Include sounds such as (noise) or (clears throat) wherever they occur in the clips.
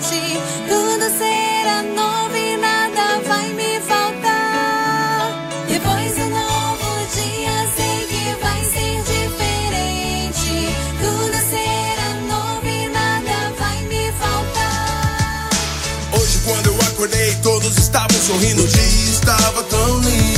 Tudo será novo e nada vai me faltar. Depois do novo dia, sei que vai ser diferente. Tudo será novo e nada vai me faltar. Hoje, quando eu acordei, todos estavam sorrindo. O dia estava tão lindo.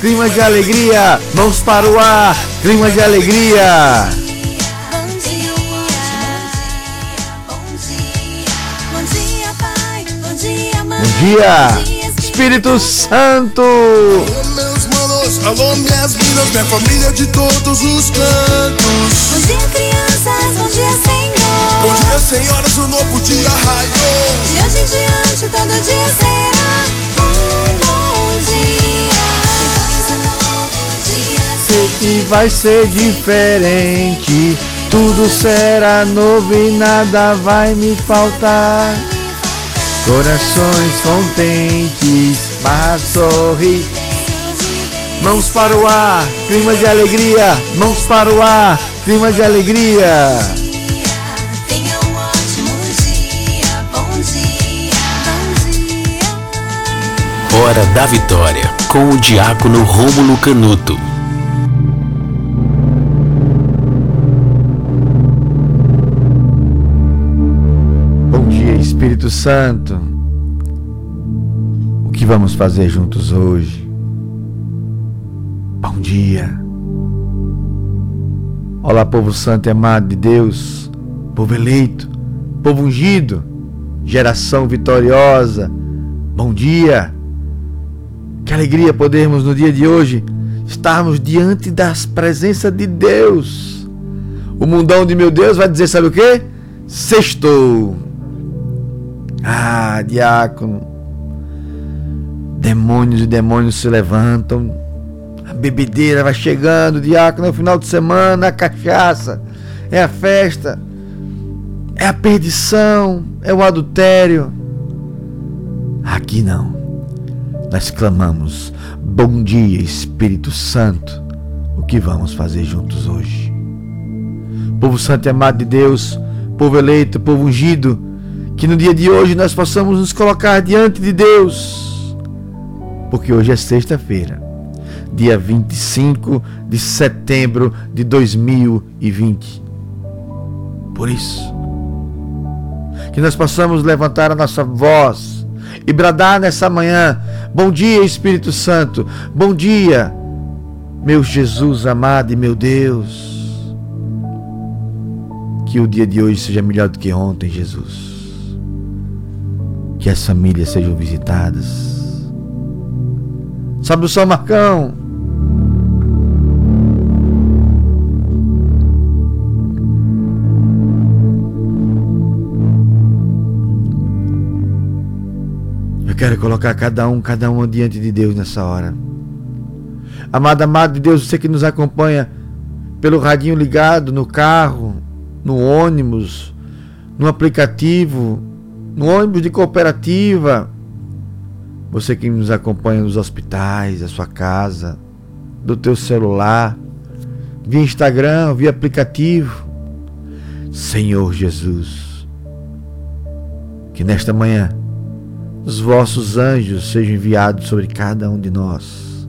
clima de alegria. Mãos para o ar, clima de alegria. Bom dia, bom dia, bom dia, pai, bom dia, mãe. Bom dia, Espírito Santo. Alô, meus manos, alô, minhas minas, minha família de todos os cantos. Bom dia, crianças, bom dia, Senhor. Bom dia, senhoras, o novo dia raiou. De hoje em diante, todo dia será vai ser diferente. Tudo será novo e nada vai me faltar. Corações contentes, barra sorri. Mãos para o ar, clima de alegria. Mãos para o ar, clima de alegria. Tenha um ótimo dia, bom dia, bom dia. Hora da Vitória. Com o diácono Rômulo Canuto. Santo. O que vamos fazer juntos hoje? Bom dia. Olá, povo santo e amado de Deus, povo eleito, povo ungido, geração vitoriosa. Bom dia. Que alegria podermos no dia de hoje estarmos diante das presenças de Deus. O mundão de meu Deus vai dizer, sabe o quê? Sextou. Ah, diácono. Demônios e demônios se levantam. A bebedeira vai chegando, diácono, é o final de semana, a cachaça, é a festa, é a perdição, é o adultério. Aqui não. Nós clamamos: Bom dia, Espírito Santo. O que vamos fazer juntos hoje? Povo santo e amado de Deus, povo eleito, povo ungido, que no dia de hoje nós possamos nos colocar diante de Deus porque hoje é sexta-feira, dia 25 de setembro de 2020. Por isso, que nós possamos levantar a nossa voz e bradar nessa manhã: Bom dia, Espírito Santo, bom dia, meu Jesus amado e meu Deus. Que o dia de hoje seja melhor do que ontem, Jesus. Que as famílias sejam visitadas. Sabe o sol, Marcão? Eu quero colocar cada um, cada um diante de Deus nessa hora. Amado, amado de Deus, você que nos acompanha pelo radinho ligado no carro, no ônibus, no aplicativo, no ônibus de cooperativa. Você que nos acompanha nos hospitais, a sua casa, do teu celular, via Instagram, via aplicativo. Senhor Jesus, que nesta manhã os vossos anjos sejam enviados sobre cada um de nós.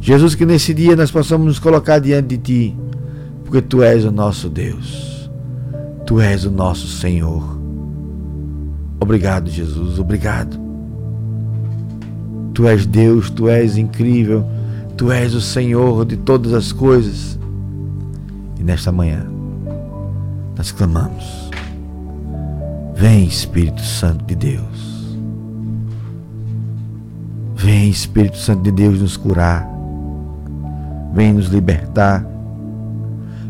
Jesus, que nesse dia nós possamos nos colocar diante de Ti porque tu és o nosso Deus, tu és o nosso Senhor. Obrigado, Jesus, obrigado. Tu és Deus, tu és incrível, tu és o Senhor de todas as coisas. E nesta manhã, nós clamamos: Vem, Espírito Santo de Deus. Vem, Espírito Santo de Deus, nos curar. Vem nos libertar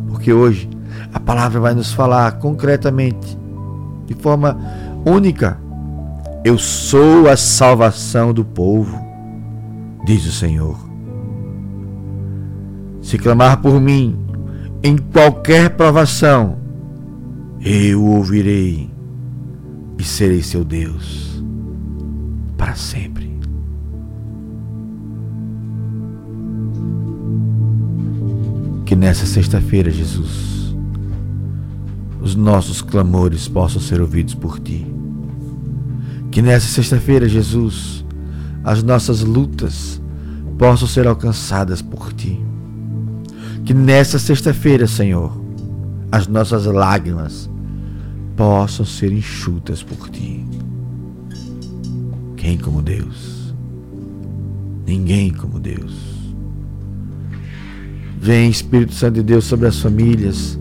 porque hoje a palavra vai nos falar concretamente, de forma única. Eu sou a salvação do povo, diz o Senhor. Se clamar por mim em qualquer provação, eu ouvirei e serei seu Deus para sempre. Que nessa sexta-feira, Jesus, os nossos clamores possam ser ouvidos por Ti. Que nessa sexta-feira, Jesus, as nossas lutas possam ser alcançadas por Ti. Que nessa sexta-feira, Senhor, as nossas lágrimas possam ser enxutas por Ti. Quem como Deus? Ninguém como Deus. Vem, Espírito Santo de Deus, sobre as famílias.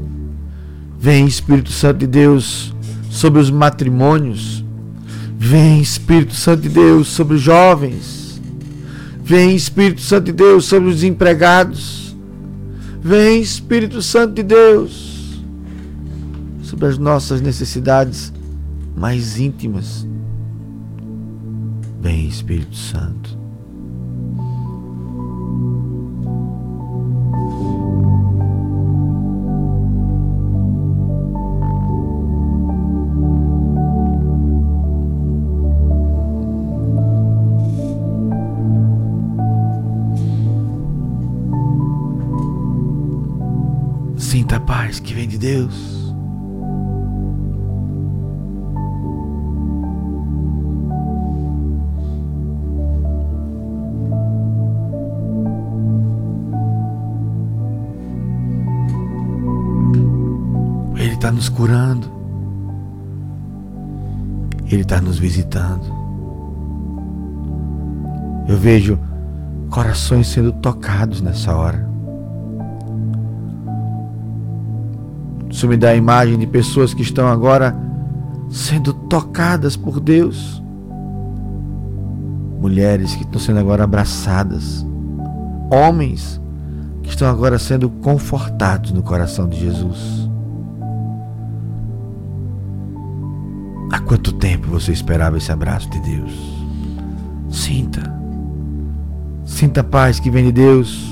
Vem, Espírito Santo de Deus, sobre os matrimônios. Vem, Espírito Santo de Deus, sobre os jovens. Vem, Espírito Santo de Deus, sobre os empregados. Vem, Espírito Santo de Deus, sobre as nossas necessidades mais íntimas. Vem, Espírito Santo. Paz que vem de Deus. Ele está nos curando. Ele está nos visitando. Eu vejo corações sendo tocados nessa hora. Isso me dá a imagem de pessoas que estão agora sendo tocadas por Deus. Mulheres que estão sendo agora abraçadas. Homens que estão agora sendo confortados no coração de Jesus. Há quanto tempo você esperava esse abraço de Deus? Sinta. Sinta a paz que vem de Deus.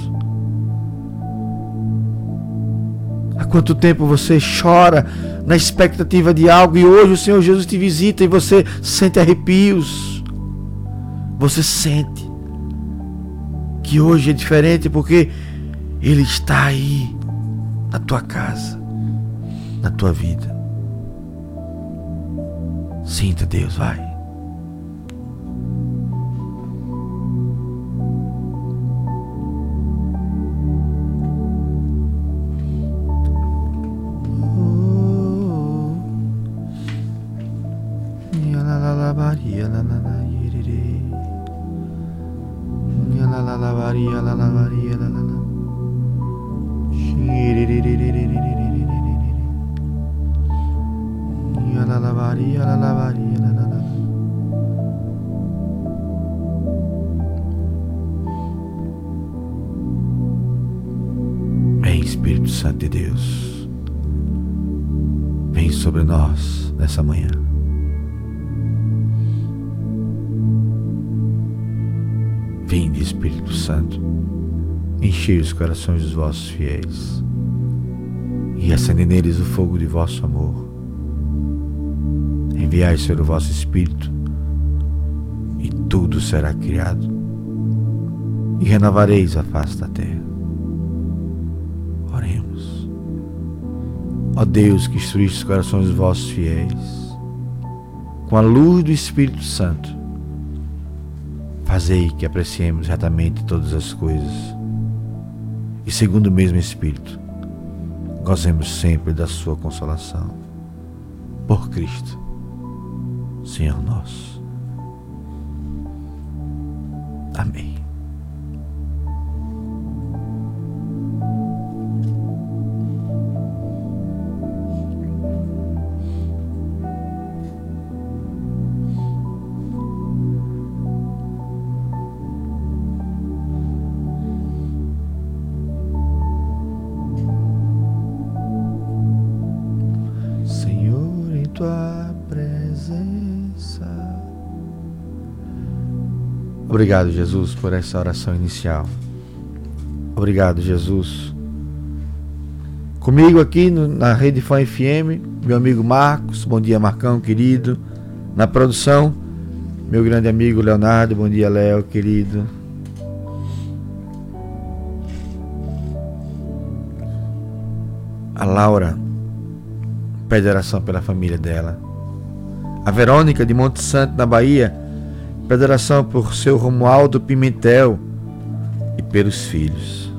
Quanto tempo você chora na expectativa de algo e hoje o Senhor Jesus te visita e você sente arrepios. Você sente que hoje é diferente porque Ele está aí na tua casa, na tua vida. Sinta Deus, vai. Nessa manhã. Vinde, Espírito Santo, enchei os corações dos vossos fiéis e acende neles o fogo de vosso amor. Enviai, Senhor, o vosso Espírito e tudo será criado e renovareis a face da terra. Ó Deus que instruíste os corações dos vossos fiéis, com a luz do Espírito Santo, Fazei que apreciemos retamente todas as coisas e, segundo o mesmo Espírito, gozemos sempre da Sua consolação. Por Cristo, Senhor nosso. Amém. Obrigado, Jesus, por essa oração inicial. Obrigado, Jesus. Comigo aqui no, na Rede Fã FM, meu amigo Marcos, bom dia Marcão, querido. Na produção, meu grande amigo Leonardo, bom dia Léo, querido. A Laura pede oração pela família dela. A Verônica de Monte Santo, na Bahia, Pede por seu Romualdo Pimentel e pelos filhos.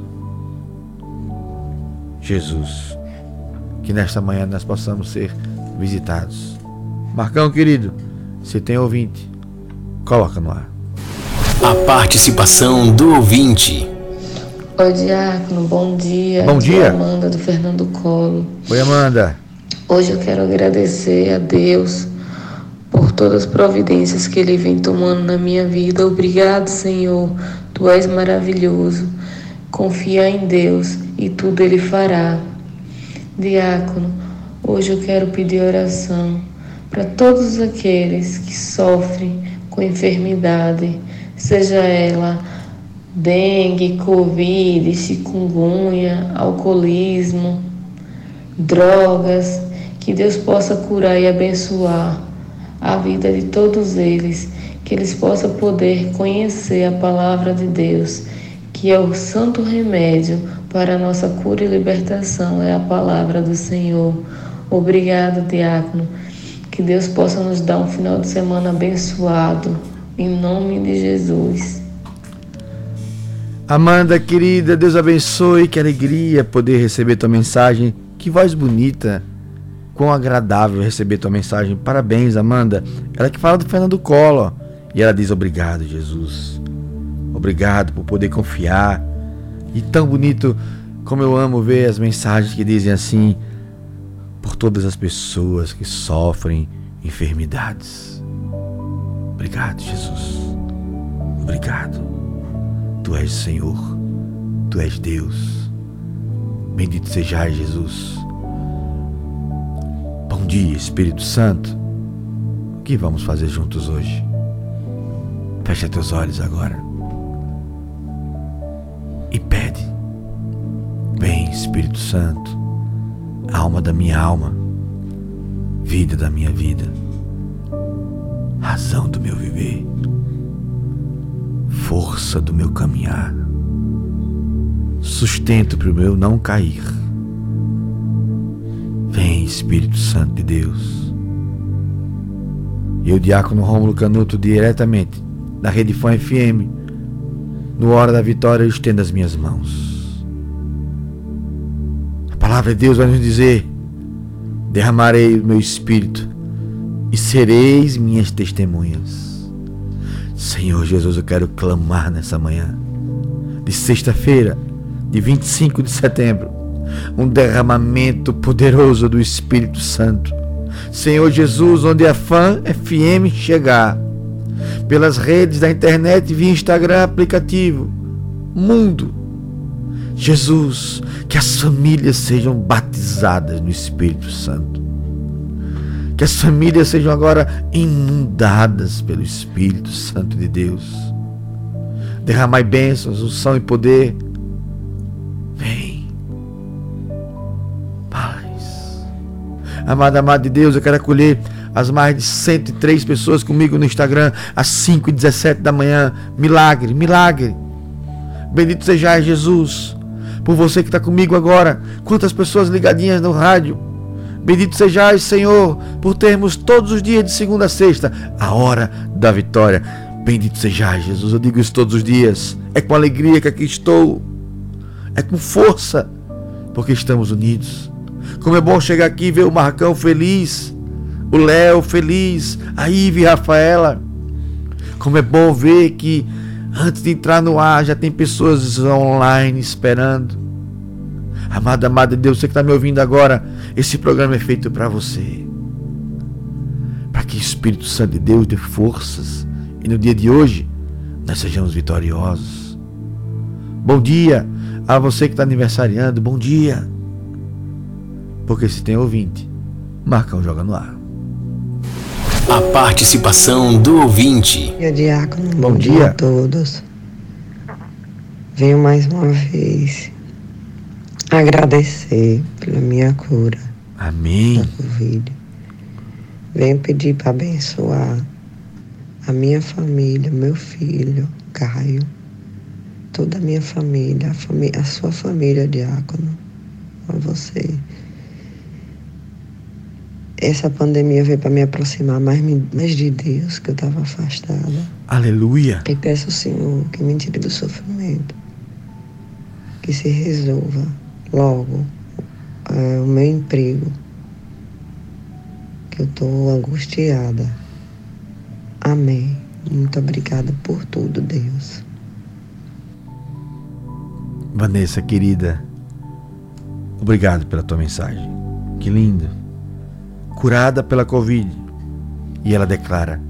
Jesus, que nesta manhã nós possamos ser visitados. Marcão, querido, se tem ouvinte, coloca no ar. A participação do ouvinte. Oi, Diácono, bom dia. Bom dia. Amanda do Fernando Colo. Oi, Amanda. Hoje eu quero agradecer a Deus todas as providências que Ele vem tomando na minha vida. Obrigado, Senhor. Tu és maravilhoso. Confia em Deus e tudo Ele fará. Diácono, hoje eu quero pedir oração para todos aqueles que sofrem com enfermidade, seja ela dengue, covid, chikungunya, alcoolismo, drogas, que Deus possa curar e abençoar a vida de todos eles, que eles possam poder conhecer a palavra de Deus, que é o santo remédio para a nossa cura e libertação, é a palavra do Senhor. Obrigado, diácono. Que Deus possa nos dar um final de semana abençoado, em nome de Jesus. Amanda, querida, Deus abençoe, que alegria poder receber tua mensagem. Que voz bonita. Quão agradável receber tua mensagem. Parabéns, Amanda. Ela que fala do Fernando Collor. E ela diz: Obrigado, Jesus. Obrigado por poder confiar. E tão bonito como eu amo ver as mensagens que dizem assim: por todas as pessoas que sofrem enfermidades. Obrigado, Jesus. Obrigado. Tu és Senhor. Tu és Deus. Bendito sejais, Jesus. Bom dia, Espírito Santo. O que vamos fazer juntos hoje? Fecha teus olhos agora. E pede. Vem, Espírito Santo, alma da minha alma, vida da minha vida, razão do meu viver, força do meu caminhar, sustento para o meu não cair Vem, Espírito Santo de Deus. E o diácono Rômulo Canuto, diretamente da Rede Fã FM, no Hora da Vitória, eu estendo as minhas mãos. A palavra de Deus vai nos dizer: derramarei o meu espírito e sereis minhas testemunhas. Senhor Jesus, eu quero clamar nessa manhã de sexta-feira, de 25 de setembro, um derramamento poderoso do Espírito Santo. Senhor Jesus, onde a fã FM chegar, pelas redes da internet, via Instagram, aplicativo, mundo. Jesus, que as famílias sejam batizadas no Espírito Santo. Que as famílias sejam agora inundadas pelo Espírito Santo de Deus. Derramai bênçãos, unção e poder. Amada, amada de Deus, eu quero acolher as mais de 103 pessoas comigo no Instagram às 5 e 17 da manhã. Milagre, milagre. Bendito seja Jesus por você que está comigo agora. Quantas pessoas ligadinhas no rádio. Bendito sejais, Senhor, por termos todos os dias de segunda a sexta a hora da vitória. Bendito sejais, Jesus. Eu digo isso todos os dias. É com alegria que aqui estou. É com força, porque estamos unidos. Como é bom chegar aqui e ver o Marcão feliz, o Léo feliz, a Ive Rafaela. Como é bom ver que Antes de entrar no ar, já tem pessoas online esperando. Amada, amada de Deus, você que está me ouvindo agora, esse programa é feito para você. Para que o Espírito Santo de Deus dê forças e no dia de hoje nós sejamos vitoriosos. Bom dia a você que está aniversariando, bom dia. Porque se tem ouvinte, Marcão joga no ar. A participação do ouvinte. Bom dia, Diácono. Bom, Bom dia. dia a todos. Venho mais uma vez agradecer pela minha cura. Amém. Da Covid. Venho pedir para abençoar a minha família, meu filho, Caio, toda a minha família, a, família, a sua família, Diácono, a você essa pandemia veio para me aproximar mais, mais de Deus, que eu estava afastada. Aleluia. E peço ao Senhor que me tire do sofrimento, que se resolva logo é, o meu emprego, que eu estou angustiada. Amém. Muito obrigada por tudo, Deus. Vanessa, querida, obrigado pela tua mensagem. Que linda curada pela Covid. E ela declara: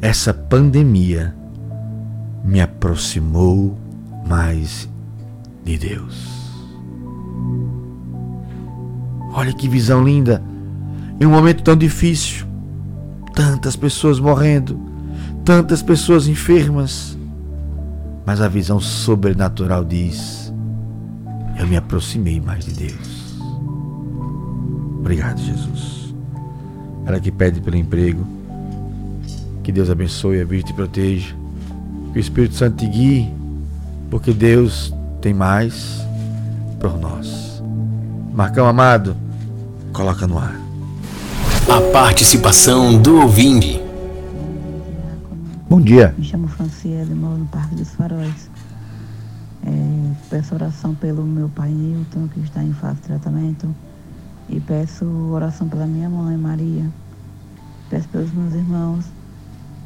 essa pandemia me aproximou mais de Deus. Olha que visão linda! Em um momento tão difícil, tantas pessoas morrendo, tantas pessoas enfermas, mas a visão sobrenatural diz: eu me aproximei mais de Deus. Obrigado, Jesus. Ela que pede pelo emprego. Que Deus abençoe, a Virgem te proteja. Que o Espírito Santo te guie, porque Deus tem mais por nós. Marcão amado, coloca no ar. A participação do ouvinte. Bom dia. Me chamo Franciele, moro no Parque dos Faróis. É, peço oração pelo meu pai Newton, que está em fase de tratamento e peço oração pela minha mãe, Maria. Peço pelos meus irmãos.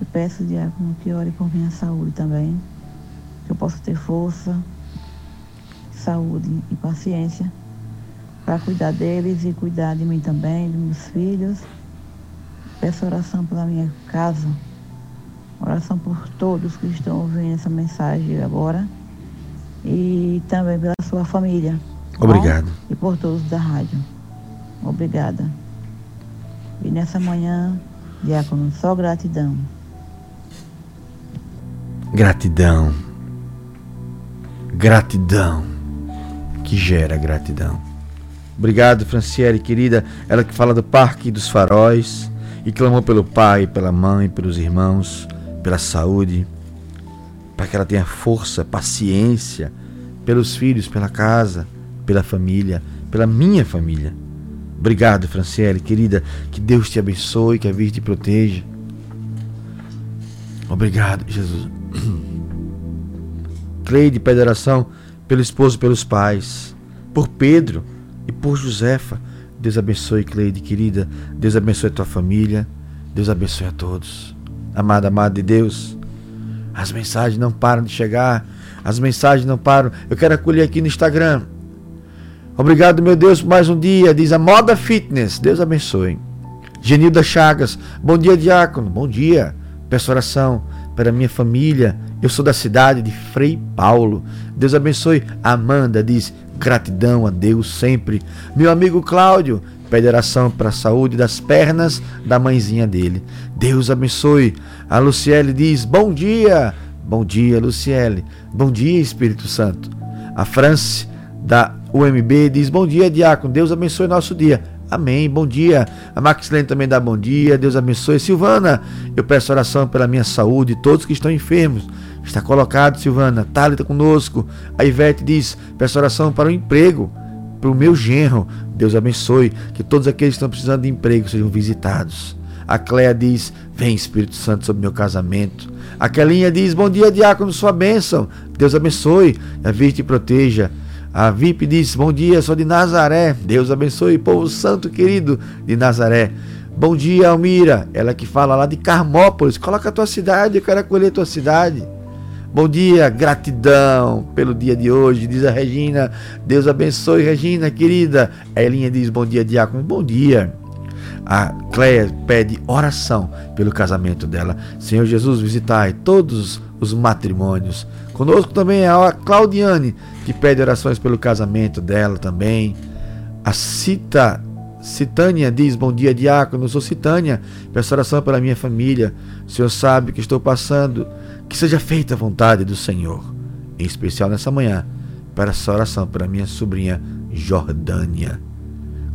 E peço, diácono, que ore por minha saúde também. Que eu possa ter força, saúde e paciência para cuidar deles e cuidar de mim também, dos meus filhos. Peço oração pela minha casa. Oração por todos que estão ouvindo essa mensagem agora. E também pela sua família. Obrigado. Bom? E por todos da rádio. Obrigada. E nessa manhã, diácono, só gratidão. Gratidão. Gratidão. Que gera gratidão. Obrigado, Franciele, querida. Ela que fala do Parque dos Faróis e clamou pelo pai, pela mãe, pelos irmãos, pela saúde, para que ela tenha força, paciência pelos filhos, pela casa, pela família, pela minha família. Obrigado, Franciele, querida. Que Deus te abençoe, que a Virgem te proteja. Obrigado, Jesus. (clears throat) Cleide pede oração pelo esposo e pelos pais, por Pedro e por Josefa. Deus abençoe, Cleide, querida. Deus abençoe a tua família. Deus abençoe a todos. Amada, amada de Deus, as mensagens não param de chegar. As mensagens não param. Eu quero acolher aqui no Instagram. Obrigado, meu Deus, por mais um dia. Diz a Moda Fitness. Deus abençoe. Genilda Chagas. Bom dia, diácono. Bom dia. Peço oração para minha família. Eu sou da cidade de Frei Paulo. Deus abençoe. Amanda diz: gratidão a Deus sempre. Meu amigo Cláudio pede oração para a saúde das pernas da mãezinha dele. Deus abençoe. A Luciele diz: bom dia. Bom dia, Luciele. Bom dia, Espírito Santo. A France da UMB diz: Bom dia, diácono. Deus abençoe nosso dia. Amém. Bom dia. A Maxilene também dá bom dia. Deus abençoe. Silvana, eu peço oração pela minha saúde e todos que estão enfermos. Está colocado, Silvana. Thalita conosco. A Ivete diz: peço oração para o emprego, para o meu genro. Deus abençoe. Que todos aqueles que estão precisando de emprego sejam visitados. A Cléia diz: Vem, Espírito Santo, sobre meu casamento. A Kelinha diz: Bom dia, diácono, sua bênção. Deus abençoe. A Virgem te proteja. A VIP diz: Bom dia, sou de Nazaré. Deus abençoe, povo santo querido de Nazaré. Bom dia, Almira. Ela que fala lá de Carmópolis. Coloca a tua cidade, eu quero acolher a tua cidade. Bom dia, gratidão pelo dia de hoje, diz a Regina. Deus abençoe, Regina, querida. A Elinha diz: Bom dia, diácono. Bom dia. A Cléia pede oração pelo casamento dela. Senhor Jesus, visitai todos os matrimônios. Conosco também é a Claudiane, que pede orações pelo casamento dela também. A Cita, Citânia diz: Bom dia, diácono. Sou Citânia. Peço oração pela minha família. O Senhor sabe que estou passando. Que seja feita a vontade do Senhor. Em especial nessa manhã, para essa oração pela minha sobrinha Jordânia.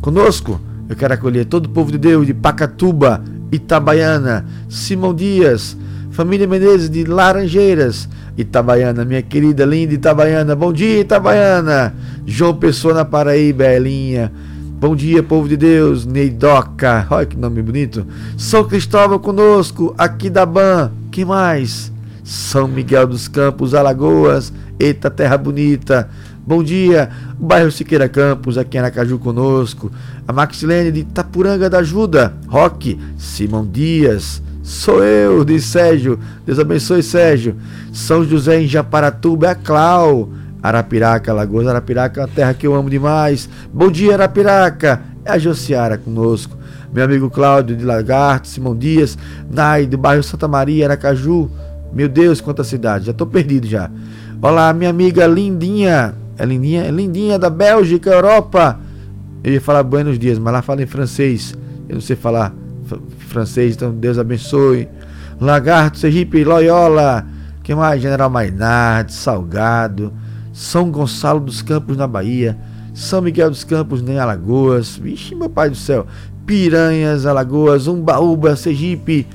Conosco, eu quero acolher todo o povo de Deus de Pacatuba, Itabaiana, Simão Dias, família Menezes de Laranjeiras, Itabaiana, minha querida, linda Itabaiana. Bom dia, Itabaiana. João Pessoa na Paraíba, Elinha. Bom dia, povo de Deus. Neidoca. Olha que nome bonito. São Cristóvão conosco, aqui da Ban. Que mais? São Miguel dos Campos, Alagoas. Eita, terra bonita. Bom dia, bairro Siqueira Campos, aqui em Aracaju conosco. A Maxilene de Tapuranga da Ajuda. Roque, Simão Dias. Sou eu, diz Sérgio. Deus abençoe, Sérgio. São José em Japaratuba, é Clau. Arapiraca, Lagoas Arapiraca é uma terra que eu amo demais. Bom dia, Arapiraca. É a Josiara conosco. Meu amigo Cláudio de Lagarto, Simão Dias, Nai do bairro Santa Maria, Aracaju. Meu Deus, quanta cidade. Já tô perdido já. Olá, minha amiga Lindinha. É Lindinha? É Lindinha da Bélgica, Europa. Eu ia falar Buenos Dias, mas lá fala em francês. Eu não sei falar francês, então Deus abençoe. Lagarto, Sergipe, Loyola, que mais? General Mainardi, Salgado, São Gonçalo dos Campos na Bahia, São Miguel dos Campos em Alagoas, vixe meu pai do céu, Piranhas, Alagoas, Umbaúba, Sergipe,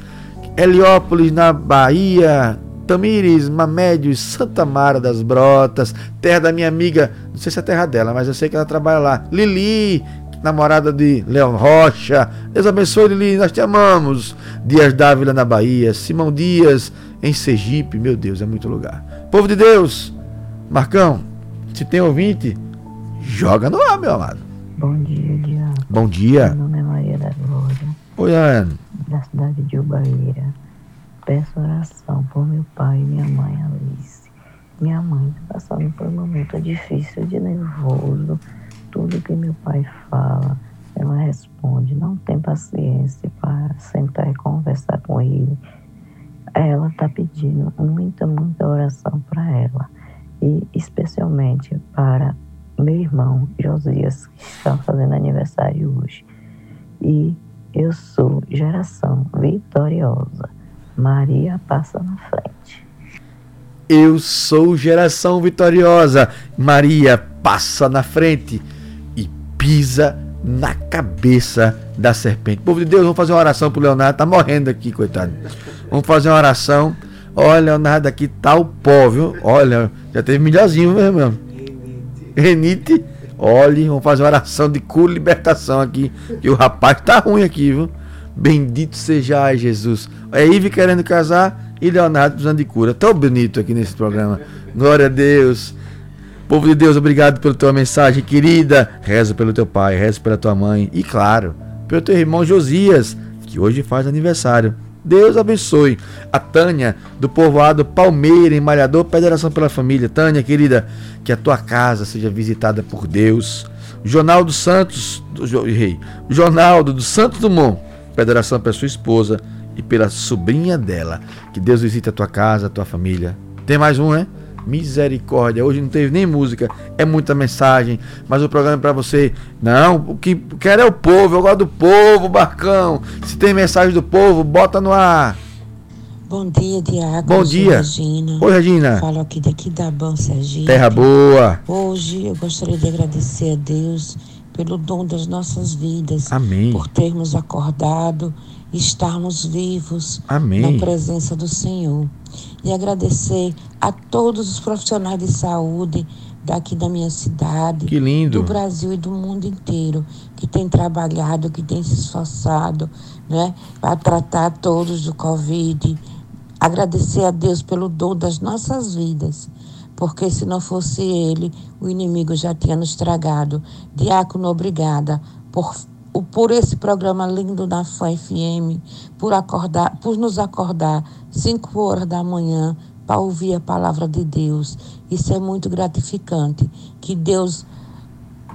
Heliópolis na Bahia, Tamires, Mamédios, Santa Mara das Brotas, terra da minha amiga, não sei se é terra dela, mas eu sei que ela trabalha lá, Lili, namorada de Leão Rocha. Deus abençoe, Lili, nós te amamos. Dias Dávila na Bahia, Simão Dias em Sergipe, meu Deus, é muito lugar. Povo de Deus, Marcão, se tem ouvinte, joga no ar, meu amado. Bom dia, Diabo. Bom dia. Meu nome é Maria da Glória, Oi, Ana. da cidade de Ubaíra. Peço oração por meu pai e minha mãe Alice. Minha mãe está passando por um momento difícil, de nervoso. Tudo que meu pai fala, ela responde. Não tem paciência para sentar e conversar com ele. Ela está pedindo muita, muita oração para ela. E especialmente para meu irmão Josias, que está fazendo aniversário hoje. E eu sou geração vitoriosa. Maria passa na frente. Eu sou geração vitoriosa. Maria passa na frente pisa na cabeça da serpente. Povo de Deus, vamos fazer uma oração pro Leonardo. Tá morrendo aqui, coitado. Vamos fazer uma oração. Olha, Leonardo aqui tá o pó, viu? Olha, já teve melhorzinho mesmo. mesmo. Renite. Olhe, vamos fazer uma oração de cura e libertação aqui. Que o rapaz tá ruim aqui, viu? Bendito seja Jesus. É Ive querendo casar e Leonardo precisando de cura. Tão bonito aqui nesse programa. Glória a Deus. Povo de Deus, obrigado pela tua mensagem, querida. Rezo pelo teu pai, rezo pela tua mãe e, claro, pelo teu irmão Josias, que hoje faz aniversário. Deus abençoe. A Tânia, do povoado Palmeira, em Malhador, pede oração pela família. Tânia, querida, que a tua casa seja visitada por Deus. Jornal dos Santos, do, rei, Jornaldo dos Santos Dumont, pede oração pela sua esposa e pela sobrinha dela. Que Deus visite a tua casa, a tua família. Tem mais um, né? Misericórdia. Hoje não teve nem música, é muita mensagem, mas o programa é para você. Não, o que quero é o povo, eu gosto do povo, Barcão. Se tem mensagem do povo, bota no ar. Bom dia, Diago. Bom dia. Regina. Oi, Regina. Falo aqui daqui da Ban Sergipe. Terra boa. Hoje eu gostaria de agradecer a Deus pelo dom das nossas vidas. Amém. Por termos acordado estarmos vivos Amém. na presença do Senhor. E agradecer a todos os profissionais de saúde daqui da minha cidade, do Brasil e do mundo inteiro, que tem trabalhado, que tem se esforçado, né, para tratar todos do Covid. Agradecer a Deus pelo dom das nossas vidas, porque se não fosse Ele, o inimigo já tinha nos tragado. Diácono, obrigada por por esse programa lindo da FAM FM, por acordar, por nos acordar 5 horas da manhã para ouvir a palavra de Deus. Isso é muito gratificante. Que Deus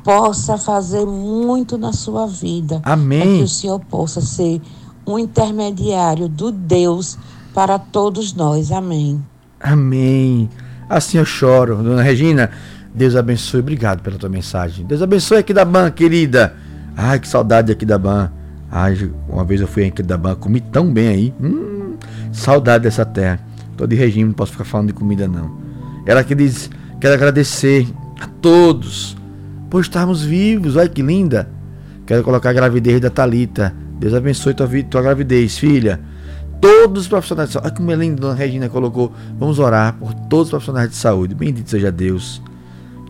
possa fazer muito na sua vida. Amém. Para que o Senhor possa ser um intermediário do Deus para todos nós. Amém. Amém. Assim eu choro. Dona Regina, Deus abençoe. Obrigado pela tua mensagem. Deus abençoe aqui da Ban, querida. Ai, que saudade aqui da Ban. Ai, uma vez eu fui aqui da Ban, comi tão bem aí. Hum, saudade dessa terra. Tô de regime, não posso ficar falando de comida não. Ela que diz, quero agradecer a todos por estarmos vivos. Olha que linda. Quero colocar a gravidez da Talita. Deus abençoe tua, tua gravidez, filha. Todos os profissionais de saúde. Olha como é lindo, Dona Regina colocou. Vamos orar por todos os profissionais de saúde. Bendito seja Deus.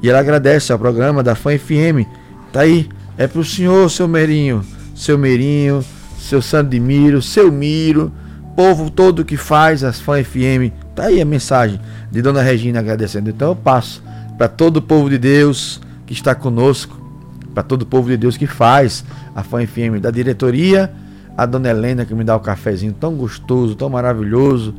E ela agradece ao programa da FAM FM. Tá aí. É pro senhor, seu Meirinho. Seu Meirinho, seu Sandimiro, seu Miro. Povo todo que faz as FAM FM. Tá aí a mensagem de Dona Regina agradecendo. Então eu passo para todo o povo de Deus que está conosco. Para todo o povo de Deus que faz a FAM FM. Da diretoria a dona Helena que me dá o cafezinho tão gostoso, tão maravilhoso,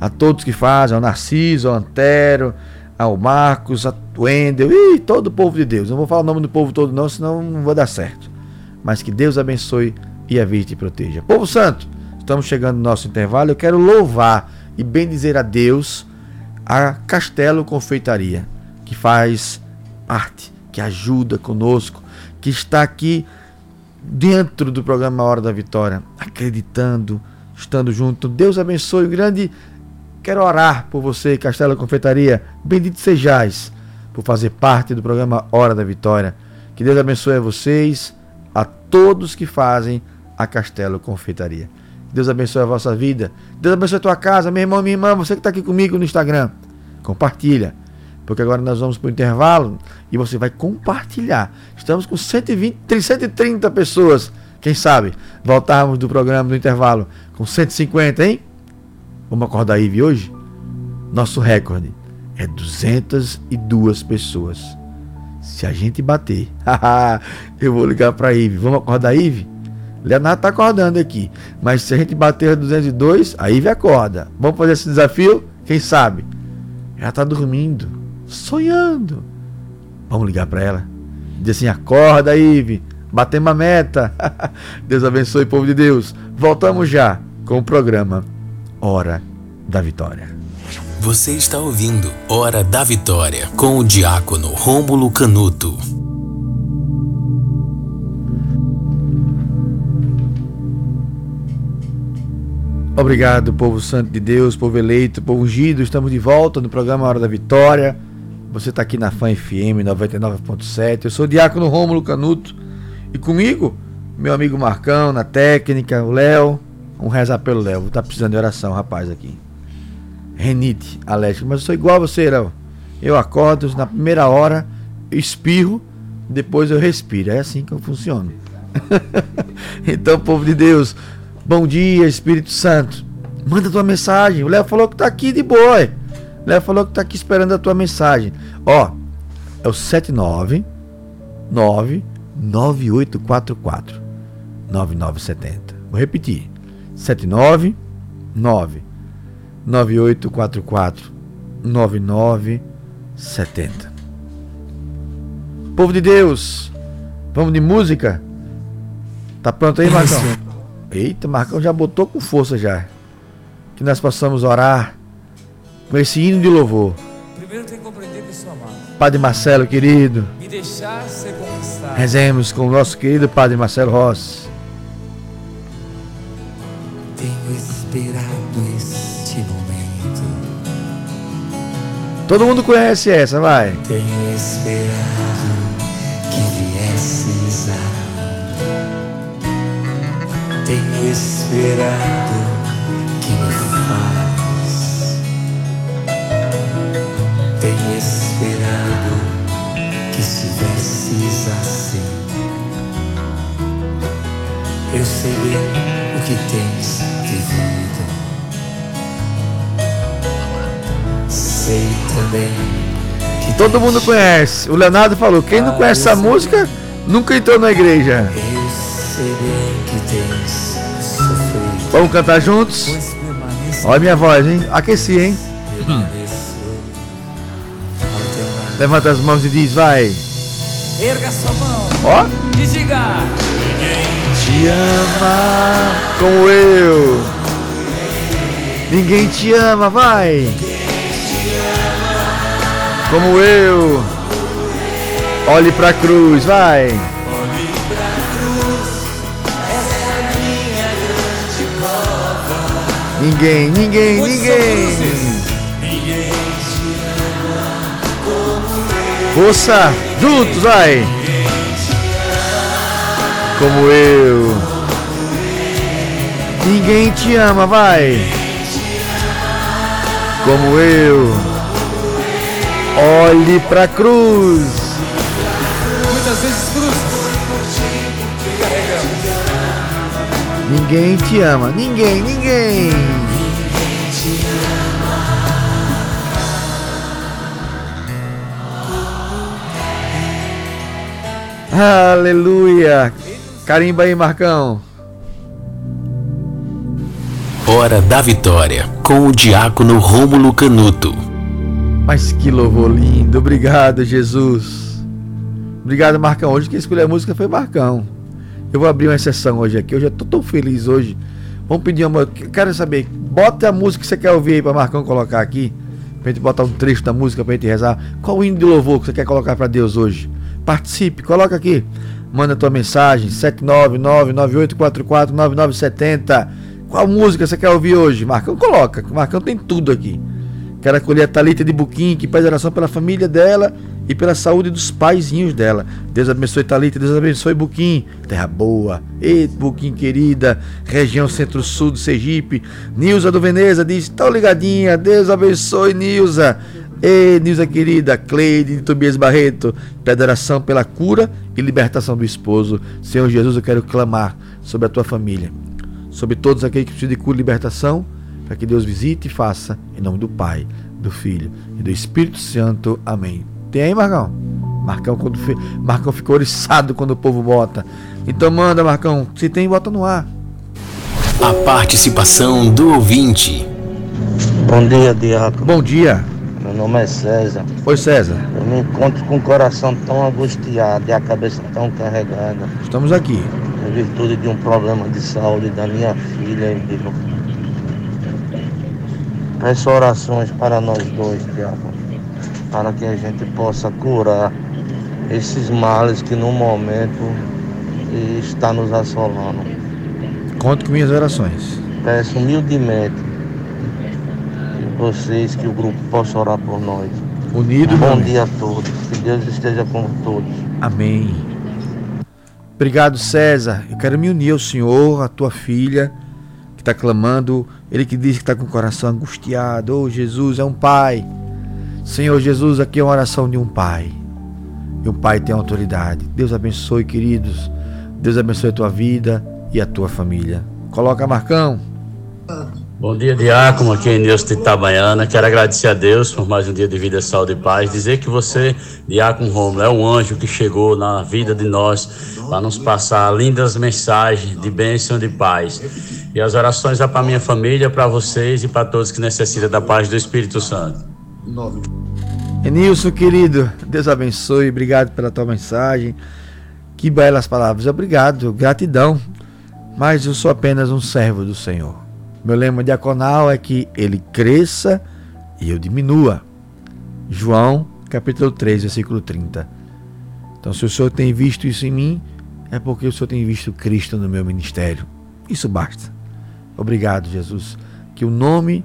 a todos que fazem, ao Narciso, ao Antero, ao Marcos, a Wendel, e todo o povo de Deus. Não vou falar o nome do povo todo não, senão não vai dar certo. Mas que Deus abençoe e a vida te proteja. Povo Santo, estamos chegando no nosso intervalo. Eu quero louvar e bendizer a Deus a Castelo Confeitaria, que faz parte, que ajuda conosco, que está aqui dentro do programa Hora da Vitória, acreditando, estando junto. Deus abençoe o grande. Quero orar por você, Castelo Confeitaria. Bendito sejais por fazer parte do programa Hora da Vitória. Que Deus abençoe a vocês, a todos que fazem a Castelo Confeitaria. Deus abençoe a vossa vida. Deus abençoe a tua casa, meu irmão, minha irmã, você que está aqui comigo no Instagram. Compartilha. Porque agora nós vamos para o intervalo e você vai compartilhar. Estamos com 120, 130 pessoas. Quem sabe voltarmos do programa do intervalo com 150, hein? Vamos acordar Ive hoje? Nosso recorde é 202 pessoas. Se a gente bater, (laughs) eu vou ligar para Ive. Vamos acordar Ive? Leonardo tá acordando aqui. Mas se a gente bater 202, a Ive acorda. Vamos fazer esse desafio? Quem sabe? Ela tá dormindo, sonhando. Vamos ligar para ela. Dizer assim: acorda, Ive. Batemos a meta. (laughs) Deus abençoe, povo de Deus. Voltamos já com o programa Hora da Vitória. Você está ouvindo Hora da Vitória com o diácono Rômulo Canuto. Obrigado, povo santo de Deus, povo eleito, povo ungido. Estamos de volta no programa Hora da Vitória. Você está aqui na FAM FM 99.7. Eu sou o Diácono Rômulo Canuto. E comigo, meu amigo Marcão na técnica, o Léo. Vamos rezar pelo Léo. Tá precisando de oração, rapaz, aqui. Renite, alérgico. Mas eu sou igual a você, Léo. Eu acordo na primeira hora, espirro, depois eu respiro. É assim que eu funciono. (laughs) então, povo de Deus, bom dia, Espírito Santo. Manda tua mensagem. O Léo falou que tá aqui de boa. Léo falou que tá aqui esperando a tua mensagem. Ó, é o 79 9844 9970. Vou repetir. 79 9 9844 9970. Povo de Deus, vamos de música? Tá pronto aí, Marcão? Eita, Marcão já botou com força já. Que nós possamos orar com esse hino de louvor. Primeiro tem que compreender que sou amado. Padre Marcelo, querido. Me deixar ser conquistado. Rezemos com o nosso querido Padre Marcelo Rossi. Esperado este momento. Todo mundo conhece essa, vai. Tenho esperado que viesses a Tenho esperado que me faz. Tenho esperado que estivesses assim. Eu sei bem o que tens vivido. Sei também que Todo mundo conhece. O Leonardo falou: quem não conhece essa música nunca entrou na igreja. Eu sei bem que tens sofrido. Vamos cantar juntos? Olha minha voz, hein? Aqueci, hein? Levanta as mãos e diz: vai. Erga sua mão Ó. e diga: Te ama como eu. Ninguém te ama, vai. Como eu. Olhe pra cruz, vai. Ninguém, ninguém, Muitos ninguém. cruzes. Força, juntos, vai. Como eu. Ninguém te ama, vai. Como eu. Olhe pra cruz. Muitas vezes. Carregamos. Ninguém te ama, ninguém, ninguém. Aleluia. Carimba aí, Marcão. Hora da Vitória, com o diácono Rômulo Canuto. Mas que louvor lindo. Obrigado, Jesus. Obrigado, Marcão. Hoje quem escolheu a música foi Marcão. Eu vou abrir uma exceção hoje aqui. Eu já tô tão feliz hoje. Vamos pedir uma. Quero saber. Bota a música que você quer ouvir aí pra Marcão colocar aqui. Pra gente botar um trecho da música pra gente rezar. Qual o hino de louvor que você quer colocar pra Deus hoje? Participe, coloca aqui. Manda tua mensagem. 799-9844-9970. Qual música você quer ouvir hoje? Marcão coloca. Marcão tem tudo aqui. Quero acolher a Thalita de Buquim, que pede oração pela família dela e pela saúde dos paizinhos dela. Deus abençoe Thalita, Deus abençoe Buquim, terra boa. E Buquim querida, região centro-sul do Sergipe. Nilza do Veneza diz: "Tô ligadinha, Deus abençoe Nilza". E Nilza querida, Cleide de Tobias Barreto, pede oração pela cura e libertação do esposo. Senhor Jesus, eu quero clamar sobre a tua família, sobre todos aqueles que precisam de cura e libertação para que Deus visite e faça, em nome do Pai, do Filho e do Espírito Santo. Amém. Tem aí, Marcão? Marcão, quando Marcão ficou oriçado quando o povo bota. Então manda, Marcão. Se tem, bota no ar. A participação do ouvinte. Bom dia, Diácono. Bom dia. Meu nome é César. Oi, César. Eu me encontro com o coração tão angustiado e a cabeça tão carregada. Estamos aqui. Em virtude de um problema de saúde da minha filha, vivo. Peço orações para nós dois, Diácono. Para que a gente possa curar esses males que no momento está nos assolando. Conto com minhas orações. Peço humildemente que vocês, que o grupo possa orar por nós. Unido, Bom meu dia a todos. Que Deus esteja com todos. Amém. Obrigado, César. Eu quero me unir ao Senhor, à tua filha, que está clamando. Ele que diz que está com o coração angustiado. Oh, Jesus é um pai. Senhor Jesus, aqui é uma oração de um pai. E um pai tem autoridade. Deus abençoe, queridos. Deus abençoe a tua vida e a tua família. Coloca, Marcão. Bom dia, Diácono, aqui é Nilson de Itabaiana. Quero agradecer a Deus por mais um dia de vida, saúde e paz. Dizer que você, Diácono Romulo, é um anjo que chegou na vida de nós para nos passar lindas mensagens de bênção e de paz. E as orações é para minha família, para vocês e para todos que necessitam da paz do Espírito Santo. Nilson, querido, Deus abençoe, obrigado pela tua mensagem. Que belas palavras, obrigado, gratidão. Mas eu sou apenas um servo do Senhor. Meu lema diaconal é que ele cresça e eu diminua. João, capítulo 3, versículo 30. Então, se o Senhor tem visto isso em mim, é porque o Senhor tem visto Cristo no meu ministério. Isso basta. Obrigado, Jesus. Que o nome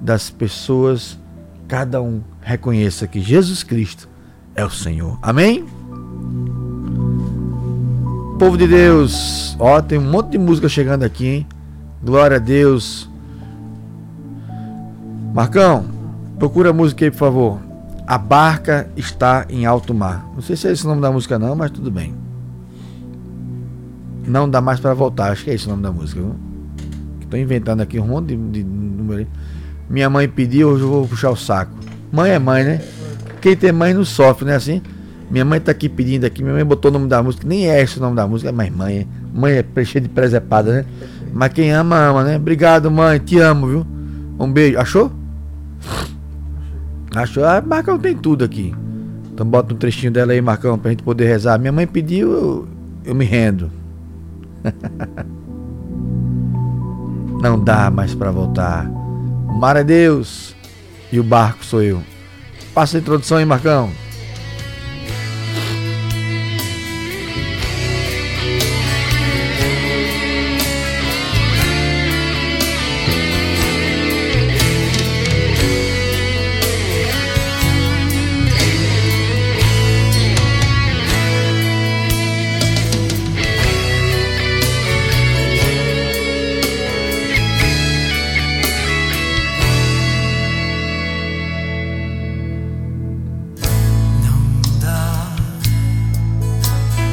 das pessoas, cada um reconheça que Jesus Cristo é o Senhor. Amém? Povo de Deus, ó, tem um monte de música chegando aqui, hein? Glória a Deus. Marcão, procura a música aí, por favor. A barca está em alto mar. Não sei se é esse o nome da música não, mas tudo bem. Não dá mais para voltar, acho que é esse o nome da música. Estou inventando aqui um monte de, de número. Minha mãe pediu, hoje eu vou puxar o saco. Mãe é mãe, né? Quem tem mãe não sofre, né? Assim. Minha mãe tá aqui pedindo aqui, minha mãe botou o nome da música, nem é esse o nome da música, mas mãe, mãe é cheia de presepada, né? Mas quem ama, ama, né? Obrigado, mãe. Te amo, viu? Um beijo. Achou? Achou? Ah, Marcão tem tudo aqui. Então bota um trechinho dela aí, Marcão, pra gente poder rezar. Minha mãe pediu, eu, eu me rendo. (laughs) Não dá mais para voltar. O mar é Deus e o barco sou eu. Passa a introdução aí, Marcão.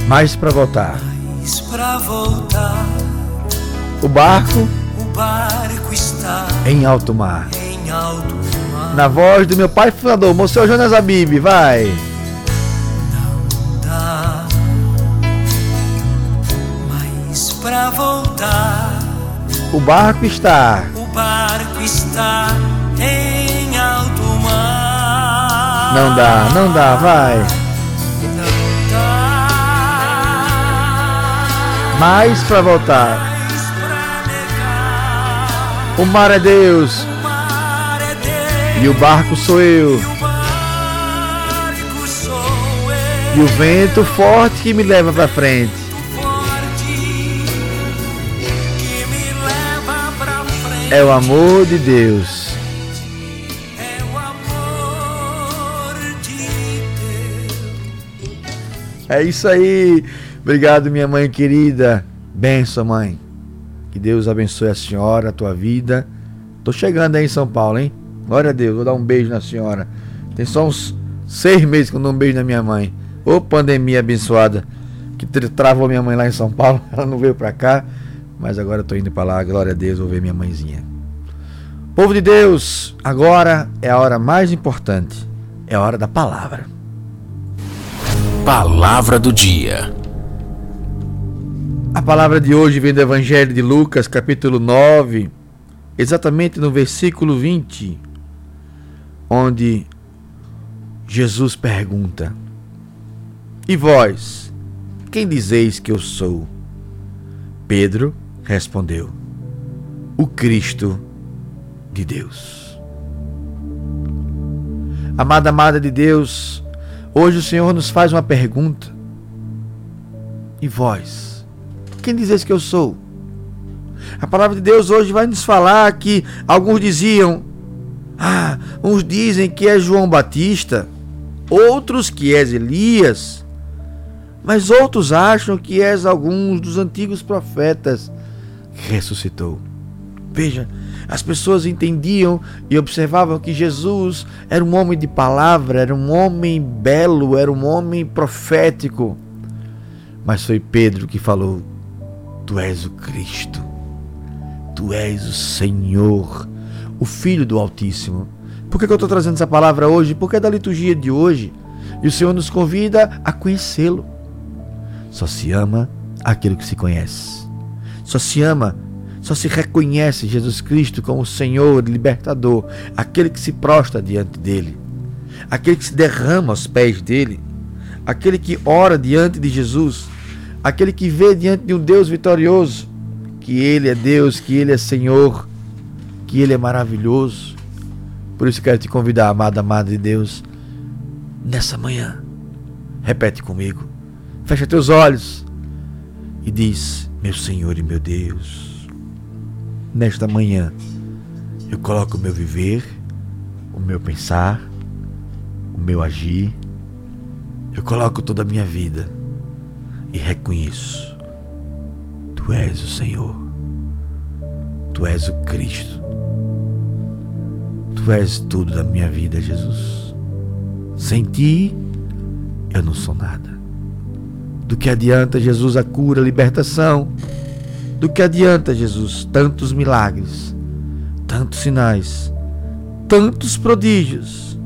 Mais para voltar. Mais para voltar. O barco. O barco está em alto mar. Em alto mar. Na voz do meu pai fundador, Monsenhor Jonas Abib, vai. Não dá mais para voltar. O barco está. O barco está em alto mar. Não dá, não dá, vai. Mais para voltar. O mar é Deus e o barco sou eu. E o vento forte que me leva para frente. É o amor de Deus. É isso aí. Obrigado, minha mãe querida. Benção, mãe. Que Deus abençoe a senhora, a tua vida. Tô chegando aí em São Paulo, hein? Glória a Deus. Vou dar um beijo na senhora. Tem só uns seis meses que eu não dou um beijo na minha mãe. Ô pandemia abençoada. Que travou minha mãe lá em São Paulo. (laughs) Ela não veio pra cá. Mas agora eu tô indo para lá. Glória a Deus. Vou ver minha mãezinha. Povo de Deus, agora é a hora mais importante. É a hora da palavra. Palavra do dia. A palavra de hoje vem do Evangelho de Lucas, capítulo 9, exatamente no versículo 20, onde Jesus pergunta: E vós, quem dizeis que eu sou? Pedro respondeu: O Cristo de Deus. Amada, amada de Deus, hoje o Senhor nos faz uma pergunta. E vós? Quem dizes que eu sou? A palavra de Deus hoje vai nos falar que alguns diziam, ah, uns dizem que é João Batista, outros que és Elias, mas outros acham que és alguns dos antigos profetas que ressuscitou. Veja, as pessoas entendiam e observavam que Jesus era um homem de palavra, era um homem belo, era um homem profético. Mas foi Pedro que falou: Tu és o Cristo. Tu és o Senhor, o Filho do Altíssimo. Por que, eu estou trazendo essa palavra hoje? Porque é da liturgia de hoje. E o Senhor nos convida a conhecê-lo. Só se ama aquele que se conhece. Só se ama, só se reconhece Jesus Cristo como Senhor e libertador, aquele que se prostra diante dele, aquele que se derrama aos pés dele, aquele que ora diante de Jesus, aquele que vê diante de um Deus vitorioso, que ele é Deus, que ele é Senhor, que ele é maravilhoso. Por isso quero te convidar, amada, amada de Deus, nessa manhã. Repete comigo. Fecha teus olhos e diz: Meu Senhor e meu Deus, nesta manhã eu coloco o meu viver, o meu pensar, o meu agir, eu coloco toda a minha vida e reconheço: Tu és o Senhor, Tu és o Cristo, Tu és tudo da minha vida, Jesus. Sem Ti, eu não sou nada. Do que adianta, Jesus, a cura, a libertação? Do que adianta, Jesus, tantos milagres, tantos sinais, tantos prodígios,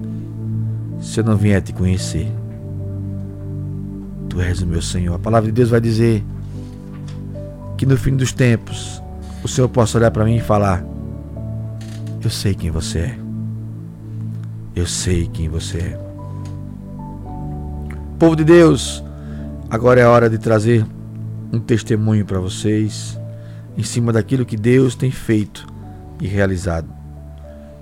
se eu não vier te conhecer? És o meu Senhor. A palavra de Deus vai dizer que no fim dos tempos o Senhor possa olhar para mim e falar: Eu sei quem você é. Eu sei quem você é. Povo de Deus, Agora é hora de trazer um testemunho para vocês em cima daquilo que Deus tem feito e realizado.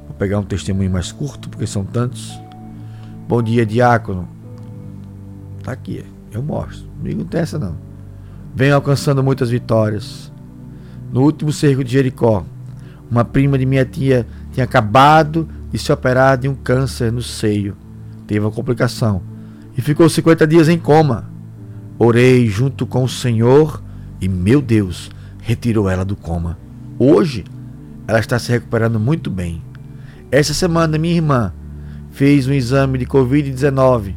Vou pegar um testemunho mais curto, porque são tantos. Bom dia, diácono. Tá aqui, eu mostro. Comigo não tem essa não. Venho alcançando muitas vitórias. No último cerco de Jericó, uma prima de minha tia tinha acabado de se operar de um câncer no seio. Teve uma complicação e ficou 50 dias em coma. Orei junto com o Senhor e, meu Deus, retirou ela do coma. Hoje, ela está se recuperando muito bem. Essa semana, minha irmã fez um exame de Covid-19.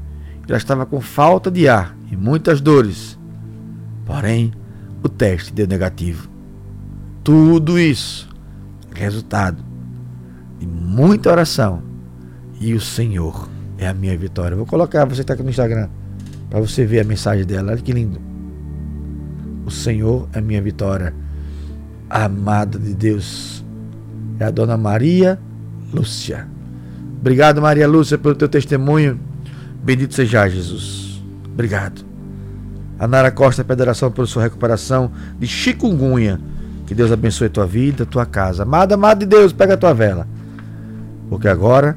Ela estava com falta de ar e muitas dores. Porém, o teste deu negativo. Tudo isso, resultado de muita oração. E o Senhor é a minha vitória. Vou colocar, você está aqui no Instagram. Para você ver a mensagem dela. Olha que lindo. O Senhor é minha vitória. Amada de Deus é a dona Maria Lúcia. Obrigado, Maria Lúcia, pelo teu testemunho. Bendito seja Jesus. Obrigado. A Nara Costa, Federação, pela sua recuperação de chikungunya. Que Deus abençoe a tua vida, a tua casa. Amada, amada de Deus, pega a tua vela. Porque agora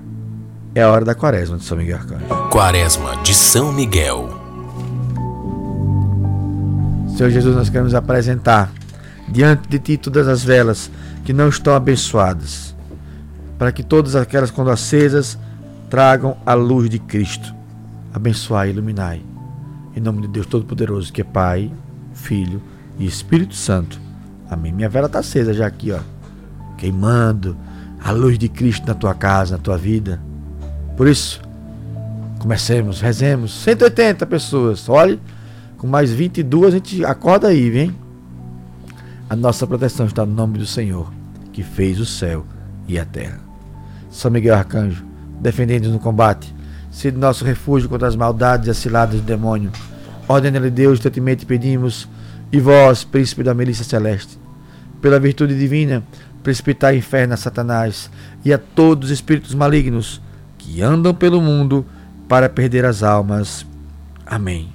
é a hora da quaresma de São Miguel Arcanjo. Quaresma de São Miguel. Senhor Jesus, nós queremos apresentar diante de Ti todas as velas que não estão abençoadas, para que todas aquelas, quando acesas, tragam a luz de Cristo. Abençoai e iluminai. Em nome de Deus Todo-Poderoso, que é Pai, Filho e Espírito Santo. Amém. Minha vela está acesa já aqui, ó, queimando a luz de Cristo na tua casa, na tua vida. Por isso, comecemos, rezemos. 180 pessoas. Olhe com mais 22, a gente acorda aí, vem? A nossa proteção está no nome do Senhor, que fez o céu e a terra. São Miguel Arcanjo, defendendo-nos no combate, sede nosso refúgio contra as maldades e as ciladas do demônio. Ordena-lhe Deus, instantemente pedimos, e vós, príncipe da milícia celeste, pela virtude divina, precipitai inferno a Satanás e a todos os espíritos malignos que andam pelo mundo para perder as almas. Amém.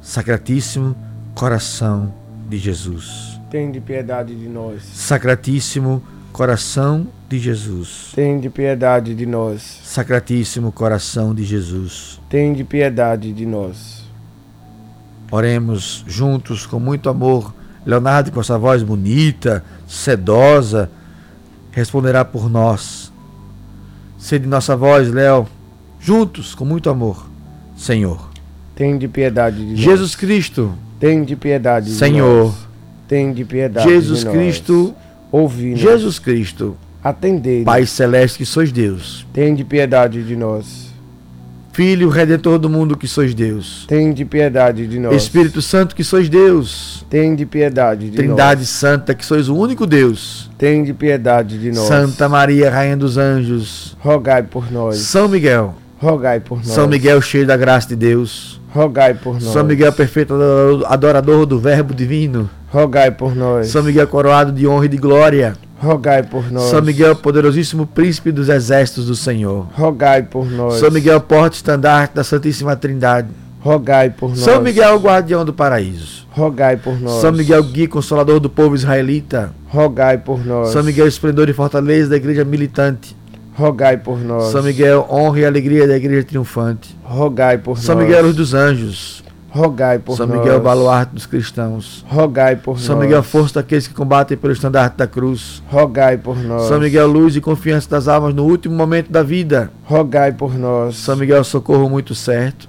Sacratíssimo coração de Jesus. Tem de piedade de nós. Sacratíssimo coração de Jesus. Tem de piedade de nós. Sacratíssimo coração de Jesus. Tem de piedade de nós. Oremos juntos com muito amor. Leonardo, com essa voz bonita, sedosa, responderá por nós. Sede nossa voz, Léo, juntos com muito amor. Senhor, tem de piedade de Jesus nós. Cristo, tem de piedade de Senhor, nós. Tem de piedade Jesus de Cristo, ouvi Jesus Cristo, atendei. Pai celeste que sois Deus. Tem de piedade de nós. Filho Redentor do mundo que sois Deus. Tem de piedade de nós. Espírito Santo que sois Deus. Tem de piedade de Trindade nós. Santa que sois o único Deus. Tem de piedade de nós. Santa Maria, Rainha dos Anjos. Rogai por nós. São Miguel. Rogai por nós. São Miguel cheio da graça de Deus. Rogai por nós. São Miguel perfeito adorador do Verbo divino. Rogai por nós. São Miguel coroado de honra e de glória. Rogai por nós. São Miguel poderosíssimo príncipe dos exércitos do Senhor. Rogai por nós. São Miguel porte estandarte da Santíssima Trindade. Rogai por nós. São Miguel guardião do paraíso. Rogai por nós. São Miguel guia consolador do povo israelita. Rogai por nós. São Miguel esplendor e fortaleza da igreja militante. Rogai por nós. São Miguel honra e alegria da igreja triunfante. Rogai por São nós. Miguel luz dos anjos. Rogai por São nós. Miguel baluarte dos cristãos. Rogai por São nós. Miguel força daqueles que combatem pelo estandarte da cruz. Rogai por nós. São Miguel luz e confiança das almas no último momento da vida. Rogai por nós. São Miguel socorro muito certo.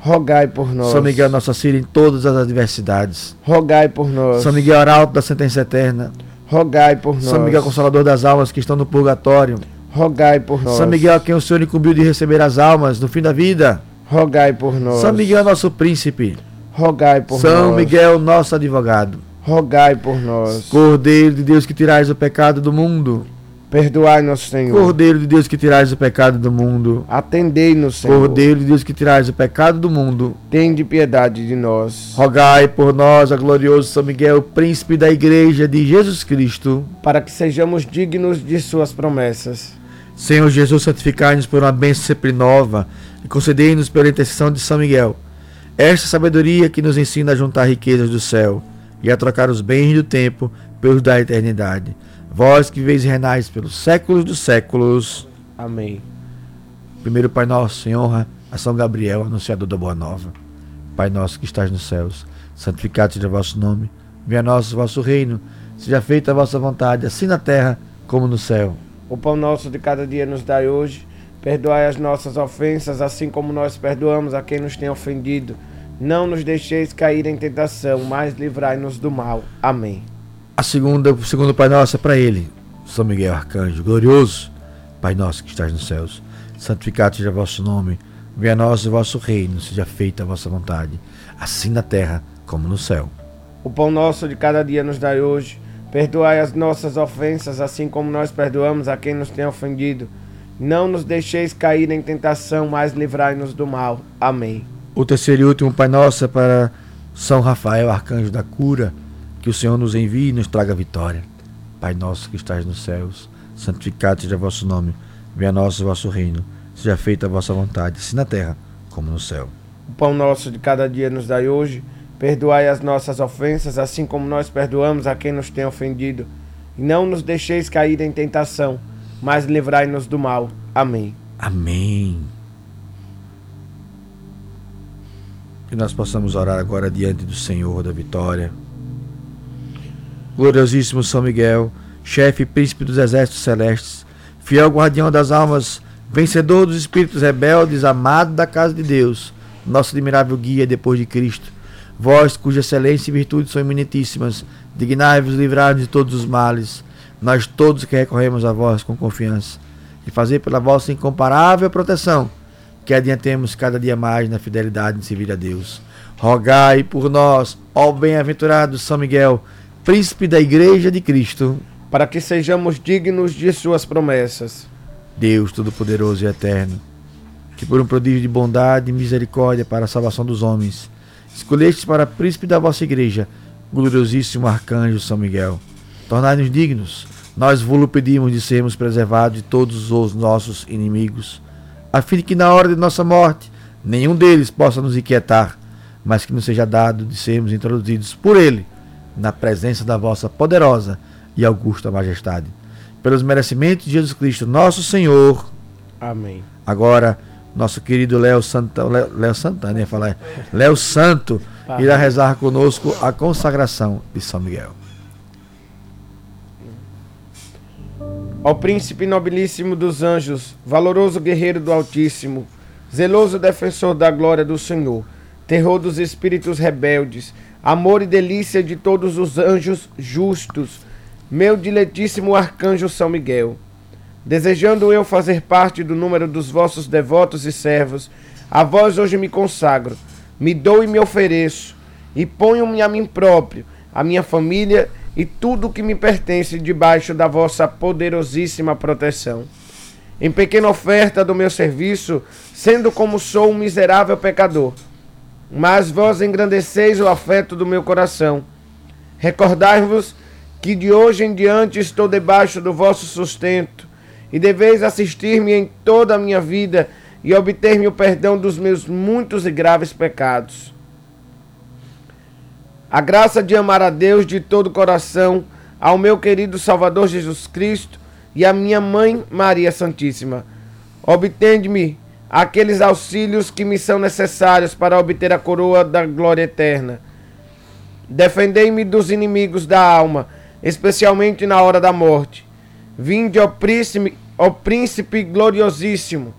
Rogai por nós. São Miguel nosso auxílio em todas as adversidades. Rogai por nós. São Miguel arauto da sentença eterna. Rogai por nós. São Miguel consolador das almas que estão no purgatório. Rogai por nós. São Miguel quem o Senhor incumbiu de receber as almas no fim da vida. Rogai por nós. São Miguel nosso príncipe. Rogai por São nós. Miguel nosso advogado. Rogai por nós. Cordeiro de Deus que tirais o pecado do mundo. Perdoai-nos, Senhor. Cordeiro de Deus que tirais o pecado do mundo. Atendei-nos, Senhor. Cordeiro de Deus que tirais o pecado do mundo. Tem de piedade de nós. Rogai por nós, a glorioso São Miguel, príncipe da igreja de Jesus Cristo. Para que sejamos dignos de suas promessas. Senhor Jesus, santificai-nos por uma bênção sempre nova e concedei-nos pela intercessão de São Miguel esta sabedoria que nos ensina a juntar riquezas do céu e a trocar os bens do tempo pelos da eternidade. Vós que viveis e renais pelos séculos dos séculos. Amém. Primeiro Pai Nosso, em honra a São Gabriel, anunciador da Boa Nova. Pai Nosso que estás nos céus, santificado seja o vosso nome. Venha a nós o vosso reino. Seja feita a vossa vontade, assim na terra como no céu. O pão nosso de cada dia nos dai hoje. Perdoai as nossas ofensas, assim como nós perdoamos a quem nos tem ofendido. Não nos deixeis cair em tentação, mas livrai-nos do mal. Amém. A segunda, o segundo Pai Nosso é para ele, São Miguel Arcanjo, glorioso. Pai Nosso que estás nos céus, santificado seja o vosso nome. Venha a nós o vosso reino, seja feita a vossa vontade, assim na terra como no céu. O pão nosso de cada dia nos dai hoje. Perdoai as nossas ofensas, assim como nós perdoamos a quem nos tem ofendido. Não nos deixeis cair em tentação, mas livrai-nos do mal. Amém. O terceiro e último Pai Nosso é para São Rafael, arcanjo da cura, que o Senhor nos envie e nos traga vitória. Pai nosso que estás nos céus, santificado seja o vosso nome. Venha a nós o vosso reino. Seja feita a vossa vontade, assim na terra como no céu. O pão nosso de cada dia nos dai hoje. Perdoai as nossas ofensas, assim como nós perdoamos a quem nos tem ofendido. E não nos deixeis cair em tentação, mas livrai-nos do mal. Amém. Amém. Que nós possamos orar agora diante do Senhor da vitória. Gloriosíssimo São Miguel, chefe e príncipe dos exércitos celestes, fiel guardião das almas, vencedor dos espíritos rebeldes, amado da casa de Deus, nosso admirável guia depois de Cristo. Vós, cuja excelência e virtude são eminentíssimas, dignai-vos livrar de todos os males. Nós todos que recorremos a vós com confiança, e fazer pela vossa incomparável proteção, que adiantemos cada dia mais na fidelidade de servir a Deus. Rogai por nós, ó bem-aventurado São Miguel, príncipe da Igreja de Cristo, para que sejamos dignos de suas promessas. Deus Todo-Poderoso e Eterno, que por um prodígio de bondade e misericórdia para a salvação dos homens, escolhestes para príncipe da vossa igreja, gloriosíssimo arcanjo São Miguel. Tornai-nos dignos, nós vos pedimos de sermos preservados de todos os nossos inimigos, a fim de que na hora de nossa morte nenhum deles possa nos inquietar, mas que nos seja dado de sermos introduzidos por ele na presença da vossa poderosa e augusta majestade. Pelos merecimentos de Jesus Cristo, nosso Senhor. Amém. Agora, nosso querido Léo Santana, Léo, Léo Santana, ia falar, Léo Santo, irá rezar conosco a consagração de São Miguel. Ó príncipe nobilíssimo dos anjos, valoroso guerreiro do Altíssimo, zeloso defensor da glória do Senhor, terror dos espíritos rebeldes, amor e delícia de todos os anjos justos, meu diletíssimo arcanjo São Miguel. Desejando eu fazer parte do número dos vossos devotos e servos, A vós hoje me consagro, me dou e me ofereço, e ponho-me a mim próprio, a minha família e tudo o que me pertence debaixo da vossa poderosíssima proteção. Em pequena oferta do meu serviço, sendo como sou um miserável pecador, mas vós engrandeceis o afeto do meu coração. Recordai-vos que de hoje em diante estou debaixo do vosso sustento, e deveis assistir-me em toda a minha vida e obter-me o perdão dos meus muitos e graves pecados. A graça de amar a Deus de todo o coração, ao meu querido Salvador Jesus Cristo e à minha mãe Maria Santíssima. Obtende-me aqueles auxílios que me são necessários para obter a coroa da glória eterna. Defendei-me dos inimigos da alma, especialmente na hora da morte. Vinde, ó príncipe, ó príncipe gloriosíssimo,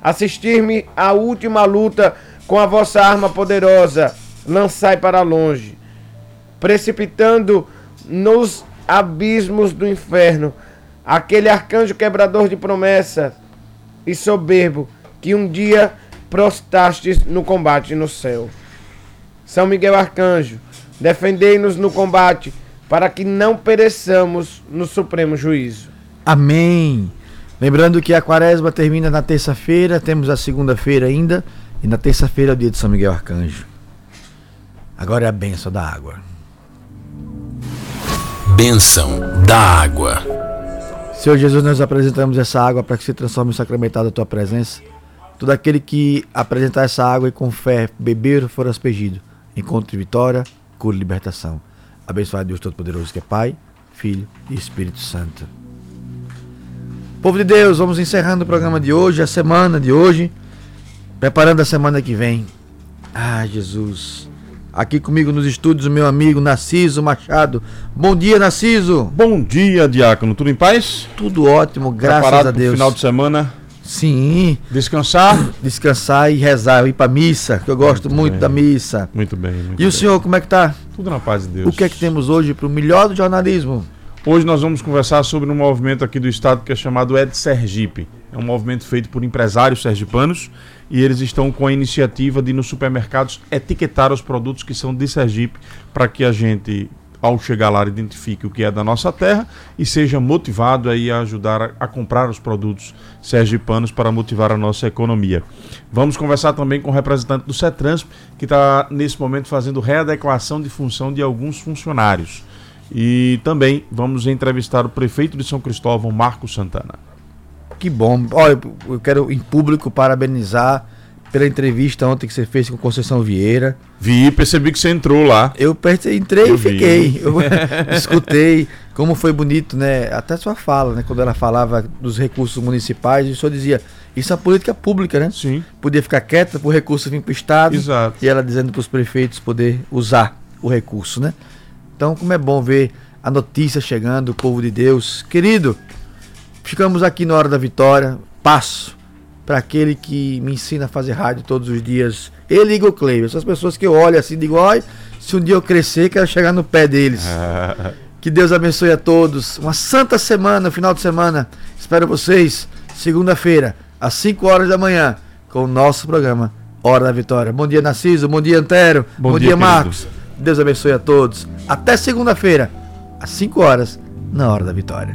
assistir-me à última luta com a vossa arma poderosa, lançai para longe, precipitando nos abismos do inferno aquele arcanjo quebrador de promessas e soberbo que um dia prostastes no combate no céu. São Miguel Arcanjo, defendei-nos no combate, para que não pereçamos no supremo juízo. Amém. Lembrando que a quaresma termina na terça-feira, temos a segunda-feira ainda, e na terça-feira é o dia de São Miguel Arcanjo. Agora é a benção da água. Bênção da água. Senhor Jesus, nós apresentamos essa água para que se transforme em sacramentado a tua presença. Todo aquele que apresentar essa água e com fé beber for aspergido, encontre vitória, cura e libertação. Abençoado Deus Todo-Poderoso, que é Pai, Filho e Espírito Santo. Povo de Deus, vamos encerrando o programa de hoje, a semana de hoje, preparando a semana que vem. Ah, Jesus. Aqui comigo nos estúdios o meu amigo Narciso Machado. Bom dia, Narciso. Bom dia, Diácono. Tudo em paz? Tudo ótimo, graças Preparado a Deus. Final de semana? Sim. Descansar? (coughs) Descansar e rezar, ir pra missa, que eu gosto muito, muito da missa. Muito bem. Muito e bem. o senhor, como é que tá? Tudo na paz de Deus. O que é que temos hoje pro melhor do jornalismo? Hoje nós vamos conversar sobre um movimento aqui do estado que é chamado Ed Sergipe. É um movimento feito por empresários sergipanos e eles estão com a iniciativa de nos supermercados etiquetar os produtos que são de Sergipe para que a gente ao chegar lá identifique o que é da nossa terra e seja motivado aí a ajudar a, a comprar os produtos sergipanos para motivar a nossa economia. Vamos conversar também com o representante do CETRANSP que está nesse momento fazendo readequação de função de alguns funcionários. E também vamos entrevistar o prefeito de São Cristóvão, Marcos Santana. Que bom. Olha, eu quero em público parabenizar pela entrevista ontem que você fez com Conceição Vieira. Vi, percebi que você entrou lá. Eu entrei Eu e fiquei. Eu (laughs) escutei como foi bonito, né? Até sua fala, né? Quando ela falava dos recursos municipais, e o senhor dizia, isso é política pública, né? Sim. Podia ficar quieta para o recurso vir para o Estado. Exato. E ela dizendo para os prefeitos poder usar o recurso, né? Então, como é bom ver a notícia chegando, o povo de Deus. Querido, ficamos aqui na hora da vitória. Passo para aquele que me ensina a fazer rádio todos os dias. Ele e Igor Cleiber. Essas pessoas que eu olho assim e digo, olha, se um dia eu crescer, quero chegar no pé deles. (laughs) Que Deus abençoe a todos. Uma santa semana, final de semana. Espero vocês segunda-feira, às 5 horas da manhã, com o nosso programa Hora da Vitória. Bom dia, Narciso. Bom dia, Antero. Bom Bom, dia, dia, querido. Marcos. Deus abençoe a todos. Até segunda-feira, às 5 horas, na Hora da Vitória.